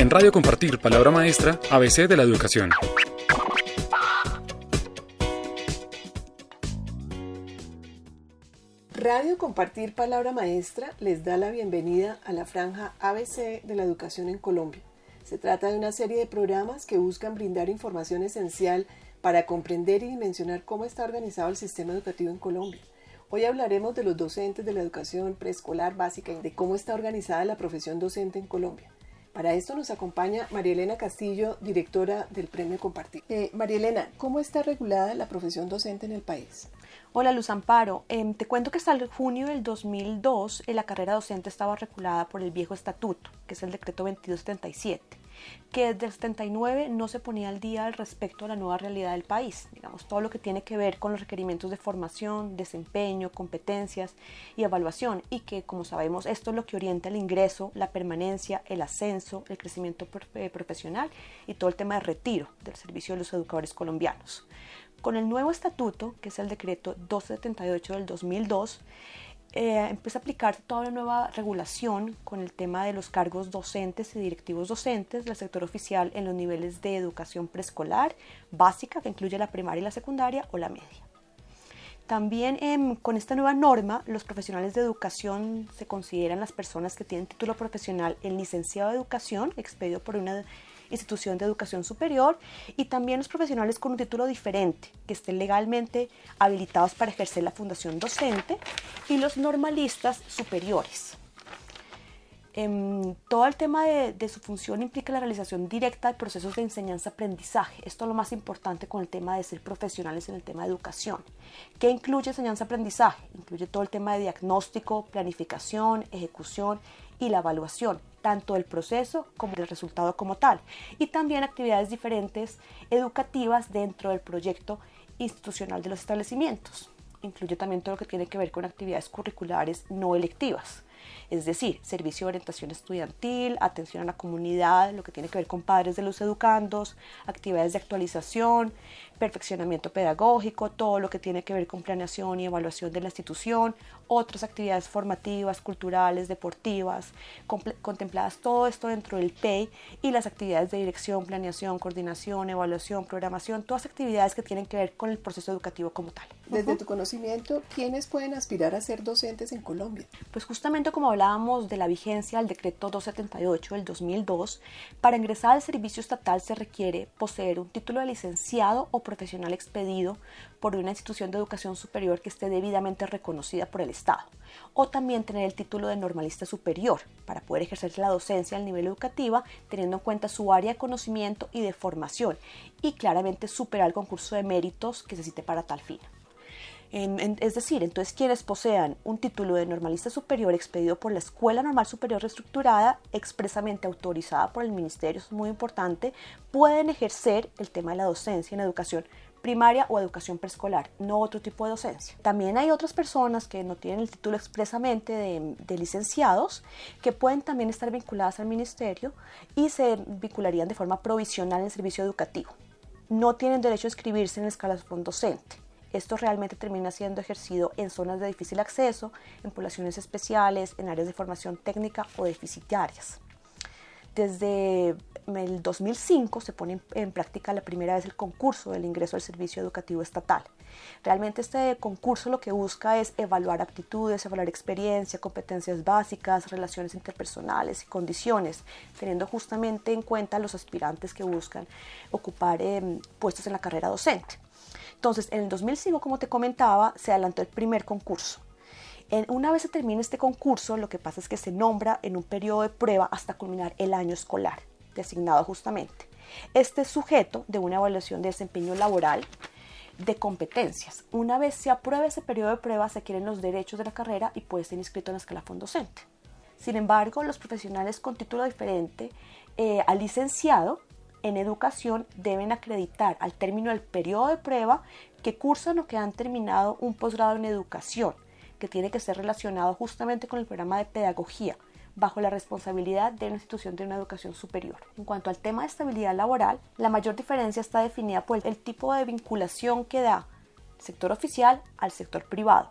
En Radio Compartir, Palabra Maestra, ABC de la Educación. Radio Compartir Palabra Maestra les da la bienvenida a la franja ABC de la educación en Colombia. Se trata de una serie de programas que buscan brindar información esencial para comprender y dimensionar cómo está organizado el sistema educativo en Colombia. Hoy hablaremos de los docentes de la educación preescolar básica y de cómo está organizada la profesión docente en Colombia. Para esto nos acompaña María Elena Castillo, directora del Premio Compartir. Eh, María Elena, ¿cómo está regulada la profesión docente en el país? Hola Luz Amparo, em, te cuento que hasta el junio del 2002 eh, la carrera docente estaba regulada por el viejo estatuto, que es el decreto 2277 que desde el 79 no se ponía al día al respecto a la nueva realidad del país, digamos, todo lo que tiene que ver con los requerimientos de formación, desempeño, competencias y evaluación, y que, como sabemos, esto es lo que orienta el ingreso, la permanencia, el ascenso, el crecimiento eh, profesional y todo el tema de retiro del servicio de los educadores colombianos. Con el nuevo estatuto, que es el decreto 278 del 2002, eh, empieza a aplicar toda una nueva regulación con el tema de los cargos docentes y directivos docentes del sector oficial en los niveles de educación preescolar, básica, que incluye la primaria y la secundaria, o la media. También em, con esta nueva norma, los profesionales de educación se consideran las personas que tienen título profesional en licenciado de educación, expedido por una institución de educación superior y también los profesionales con un título diferente, que estén legalmente habilitados para ejercer la fundación docente y los normalistas superiores. Em, todo el tema de, su función implica la realización directa de procesos de enseñanza-aprendizaje. Esto es lo más importante con el tema de ser profesionales en el tema de educación. ¿Qué incluye enseñanza-aprendizaje? Incluye todo el tema de diagnóstico, planificación, ejecución y la evaluación, tanto del proceso como del resultado como tal, y también actividades diferentes educativas dentro del proyecto institucional de los establecimientos. Incluye también todo lo que tiene que ver con actividades curriculares no electivas es decir, servicio de orientación estudiantil, atención a la comunidad, lo que tiene que ver con padres de los educandos, actividades de actualización, perfeccionamiento pedagógico, todo lo que tiene que ver con planeación y evaluación de la institución, otras actividades formativas, culturales, deportivas, contempladas todo esto dentro del PEI y las actividades de dirección, planeación, coordinación, evaluación, programación, todas actividades que tienen que ver con el proceso educativo como tal. Desde tu conocimiento, ¿quiénes pueden aspirar a ser docentes en Colombia? Pues justamente como hablábamos de la vigencia del decreto 278 del 2002, para ingresar al servicio estatal se requiere poseer un título de licenciado o profesional expedido por una institución de educación superior que esté debidamente reconocida por el Estado, o también tener el título de normalista superior para poder ejercer la docencia al nivel educativo teniendo en cuenta su área de conocimiento y de formación y claramente superar el concurso de méritos que se cite para tal fin es decir, entonces quienes posean un título de normalista superior expedido por la Escuela Normal Superior Reestructurada, expresamente autorizada por el Ministerio, es muy importante, pueden ejercer el tema de la docencia en educación primaria o educación preescolar, no otro tipo de docencia. También hay otras personas que no tienen el título expresamente de, licenciados que pueden también estar vinculadas al ministerio y se vincularían de forma provisional en servicio educativo. No tienen derecho a inscribirse en el escalafón docente. Esto realmente termina siendo ejercido en zonas de difícil acceso, en poblaciones especiales, en áreas de formación técnica o deficitarias. Desde el 2005 se pone en práctica la primera vez el concurso del ingreso al servicio educativo estatal. Realmente este concurso lo que busca es evaluar aptitudes, evaluar experiencia, competencias básicas, relaciones interpersonales y condiciones, teniendo justamente en cuenta los aspirantes que buscan ocupar em, puestos en la carrera docente. Entonces, en el 2005, como te comentaba, se adelantó el primer concurso. En, una vez se termine este concurso, lo que pasa es que se nombra en un periodo de prueba hasta culminar el año escolar, designado justamente. Este es sujeto de una evaluación de desempeño laboral de competencias. Una vez se apruebe ese periodo de prueba, se quieren los derechos de la carrera y puede ser inscrito en la escalafón docente. Sin embargo, los profesionales con título diferente eh, al licenciado en educación deben acreditar al término del periodo de prueba que cursan o que han terminado un posgrado en educación, que tiene que ser relacionado justamente con el programa de pedagogía, bajo la responsabilidad de una institución de una educación superior. En cuanto al tema de estabilidad laboral, la mayor diferencia está definida por el tipo de vinculación que da el sector oficial al sector privado.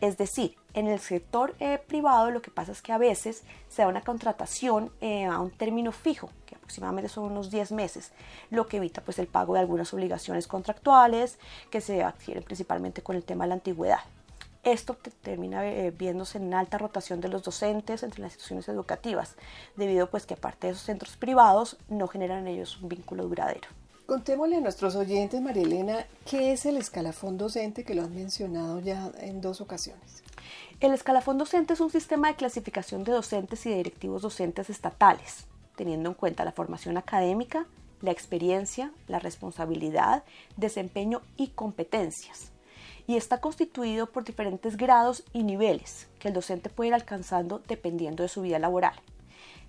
Es decir, en el sector eh, privado lo que pasa es que a veces se da una contratación eh, a un término fijo, que aproximadamente son unos 10 meses, lo que evita pues el pago de algunas obligaciones contractuales que se adquieren principalmente con el tema de la antigüedad. Esto termina eh, viéndose en alta rotación de los docentes entre las instituciones educativas, debido pues que aparte de esos centros privados no generan ellos un vínculo duradero. Contémosle a nuestros oyentes, María Elena, ¿qué es el escalafón docente que lo han mencionado ya en dos ocasiones? El escalafón docente es un sistema de clasificación de docentes y de directivos docentes estatales, teniendo en cuenta la formación académica, la experiencia, la responsabilidad, desempeño y competencias. Y está constituido por diferentes grados y niveles que el docente puede ir alcanzando dependiendo de su vida laboral.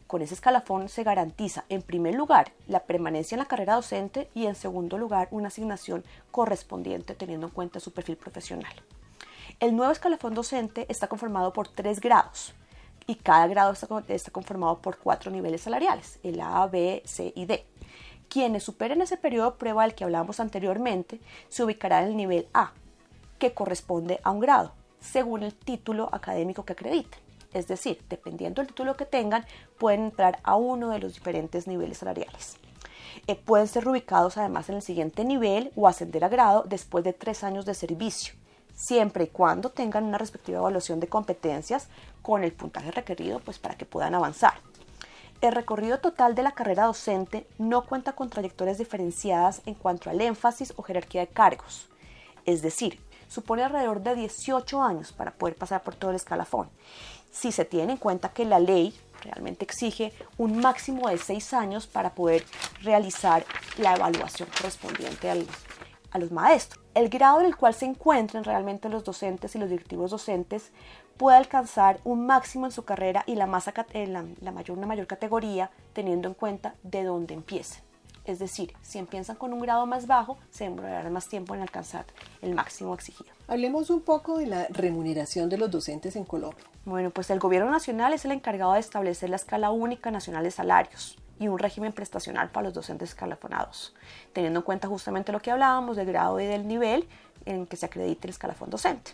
Con ese escalafón se garantiza, en primer lugar, la permanencia en la carrera docente y, en segundo lugar, una asignación correspondiente teniendo en cuenta su perfil profesional. El nuevo escalafón docente está conformado por tres grados y cada grado está, conformado por cuatro niveles salariales, el A, B, C y D. Quienes superen ese periodo de prueba del que hablábamos anteriormente se ubicarán en el nivel A, que corresponde a un grado, según el título académico que acrediten. Es decir, dependiendo del título que tengan, pueden entrar a uno de los diferentes niveles salariales. Eh, pueden ser ubicados además en el siguiente nivel o ascender a grado después de tres años de servicio, siempre y cuando tengan una respectiva evaluación de competencias con el puntaje requerido pues, para que puedan avanzar. El recorrido total de la carrera docente no cuenta con trayectorias diferenciadas en cuanto al énfasis o jerarquía de cargos. Es decir, supone alrededor de 18 años para poder pasar por todo el escalafón si se tiene en cuenta que la ley realmente exige un máximo de seis años para poder realizar la evaluación correspondiente a los maestros. El grado en el cual se encuentren realmente los docentes y los directivos docentes puede alcanzar un máximo en su carrera y la, la mayor, una mayor categoría teniendo en cuenta de dónde empiecen. Es decir, si empiezan con un grado más bajo, se demorarán más tiempo en alcanzar el máximo exigido. Hablemos un poco de la remuneración de los docentes en Colombia. Bueno, pues el gobierno nacional es el encargado de establecer la escala única nacional de salarios y un régimen prestacional para los docentes escalafonados, teniendo en cuenta justamente lo que hablábamos del grado y del nivel en que se acredite el escalafón docente.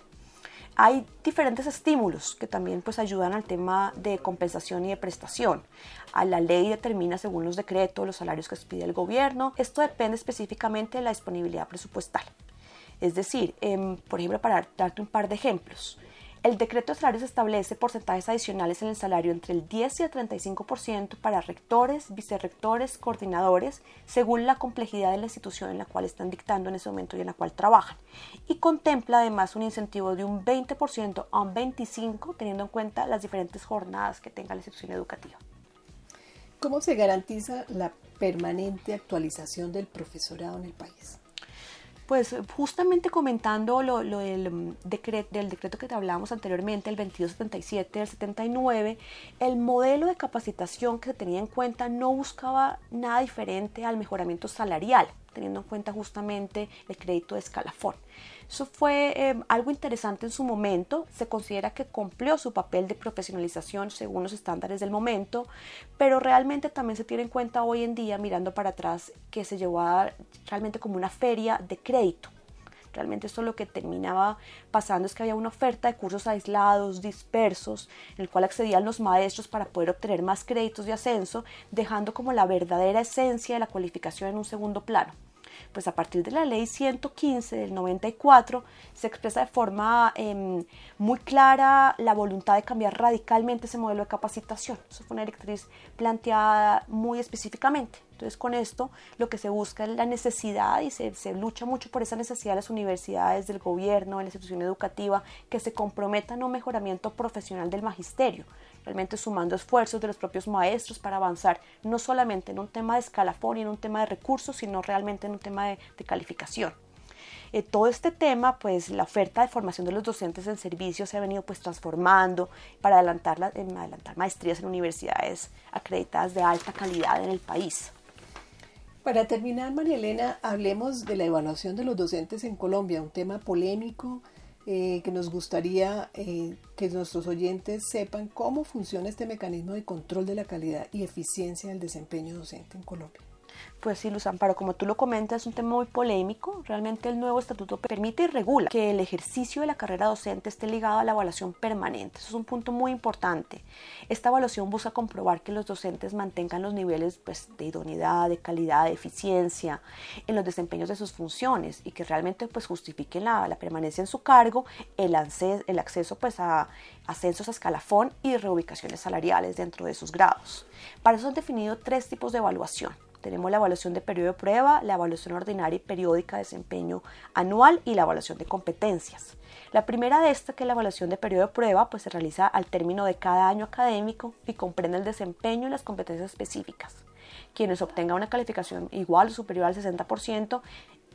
Hay diferentes estímulos que también pues ayudan al tema de compensación y de prestación. A la ley determina según los decretos los salarios que pide el gobierno. Esto depende específicamente de la disponibilidad presupuestal. Es decir, em, por ejemplo, para darte un par de ejemplos, el decreto de salarios establece porcentajes adicionales en el salario entre el 10 y el 35% para rectores, vicerrectores, coordinadores, según la complejidad de la institución en la cual están dictando en ese momento y en la cual trabajan. Y contempla además un incentivo de un 20% a un 25% teniendo en cuenta las diferentes jornadas que tenga la institución educativa. ¿Cómo se garantiza la permanente actualización del profesorado en el país? Pues justamente comentando lo, del, mm, decreto, del decreto que te hablábamos anteriormente, el 2277 del 79, el modelo de capacitación que se tenía en cuenta no buscaba nada diferente al mejoramiento salarial, teniendo en cuenta justamente el crédito de escalafón. Eso fue em, algo interesante en su momento, se considera que cumplió su papel de profesionalización según los estándares del momento, pero realmente también se tiene en cuenta hoy en día, mirando para atrás, que se llevó a realmente como una feria de crédito. Realmente esto lo que terminaba pasando es que había una oferta de cursos aislados, dispersos, en el cual accedían los maestros para poder obtener más créditos de ascenso, dejando como la verdadera esencia de la cualificación en un segundo plano pues a partir de la ley 115 del 94 se expresa de forma em, muy clara la voluntad de cambiar radicalmente ese modelo de capacitación. Eso fue una directriz planteada muy específicamente. Entonces con esto lo que se busca es la necesidad y se, se, lucha mucho por esa necesidad de las universidades, del gobierno, de la institución educativa, que se comprometan a un mejoramiento profesional del magisterio, realmente sumando esfuerzos de los propios maestros para avanzar no solamente en un tema de escalafón y en un tema de recursos, sino realmente en un tema de, calificación. Eh, todo este tema, pues la oferta de formación de los docentes en servicio se ha venido pues transformando para adelantar, adelantar maestrías en universidades acreditadas de alta calidad en el país. Para terminar, María Elena, hablemos de la evaluación de los docentes en Colombia, un tema polémico eh, que nos gustaría eh, que nuestros oyentes sepan cómo funciona este mecanismo de control de la calidad y eficiencia del desempeño docente en Colombia. Pues sí, Luz Amparo, como tú lo comentas, es un tema muy polémico. Realmente el nuevo estatuto permite y regula que el ejercicio de la carrera docente esté ligado a la evaluación permanente. Eso es un punto muy importante. Esta evaluación busca comprobar que los docentes mantengan los niveles pues, de idoneidad, de calidad, de eficiencia en los desempeños de sus funciones y que realmente pues, justifiquen la, permanencia en su cargo, el, el acceso pues, a ascensos a escalafón y reubicaciones salariales dentro de sus grados. Para eso han definido tres tipos de evaluación tenemos la evaluación de periodo de prueba, la evaluación ordinaria y periódica de desempeño anual y la evaluación de competencias. La primera de estas, que es la evaluación de periodo de prueba, pues se realiza al término de cada año académico y comprende el desempeño y las competencias específicas. Quienes obtengan una calificación igual o superior al 60%,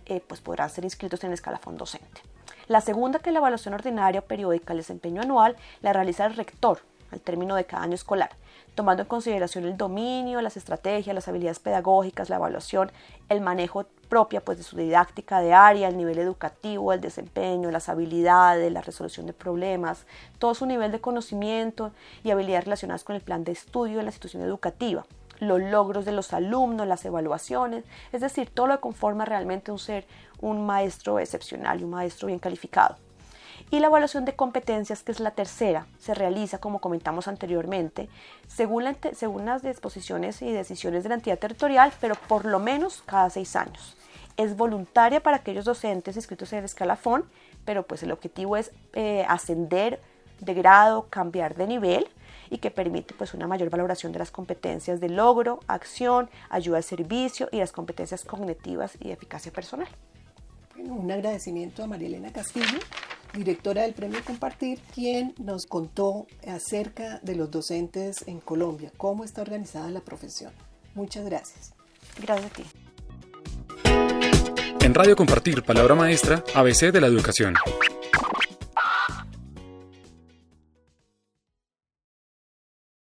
eh, pues podrán ser inscritos en el escalafón docente. La segunda, que es la evaluación ordinaria periódica del desempeño anual, la realiza el rector al término de cada año escolar tomando en consideración el dominio, las estrategias, las habilidades pedagógicas, la evaluación, el manejo propia pues, de su didáctica de área, el nivel educativo, el desempeño, las habilidades, la resolución de problemas, todo su nivel de conocimiento y habilidades relacionadas con el plan de estudio de la institución educativa, los logros de los alumnos, las evaluaciones, es decir, todo lo que conforma realmente un ser un maestro excepcional y un maestro bien calificado. Y la evaluación de competencias, que es la tercera, se realiza, como comentamos anteriormente, según, según las disposiciones y decisiones de la entidad territorial, pero por lo menos cada seis años. Es voluntaria para aquellos docentes inscritos en el escalafón, pero pues el objetivo es eh, ascender de grado, cambiar de nivel y que permite pues una mayor valoración de las competencias de logro, acción, ayuda al servicio y las competencias cognitivas y de eficacia personal. un agradecimiento a María Elena Castillo directora del Premio Compartir, quien nos contó acerca de los docentes en Colombia, cómo está organizada la profesión. Muchas gracias. Gracias a ti. En Radio Compartir, palabra maestra, ABC de la educación.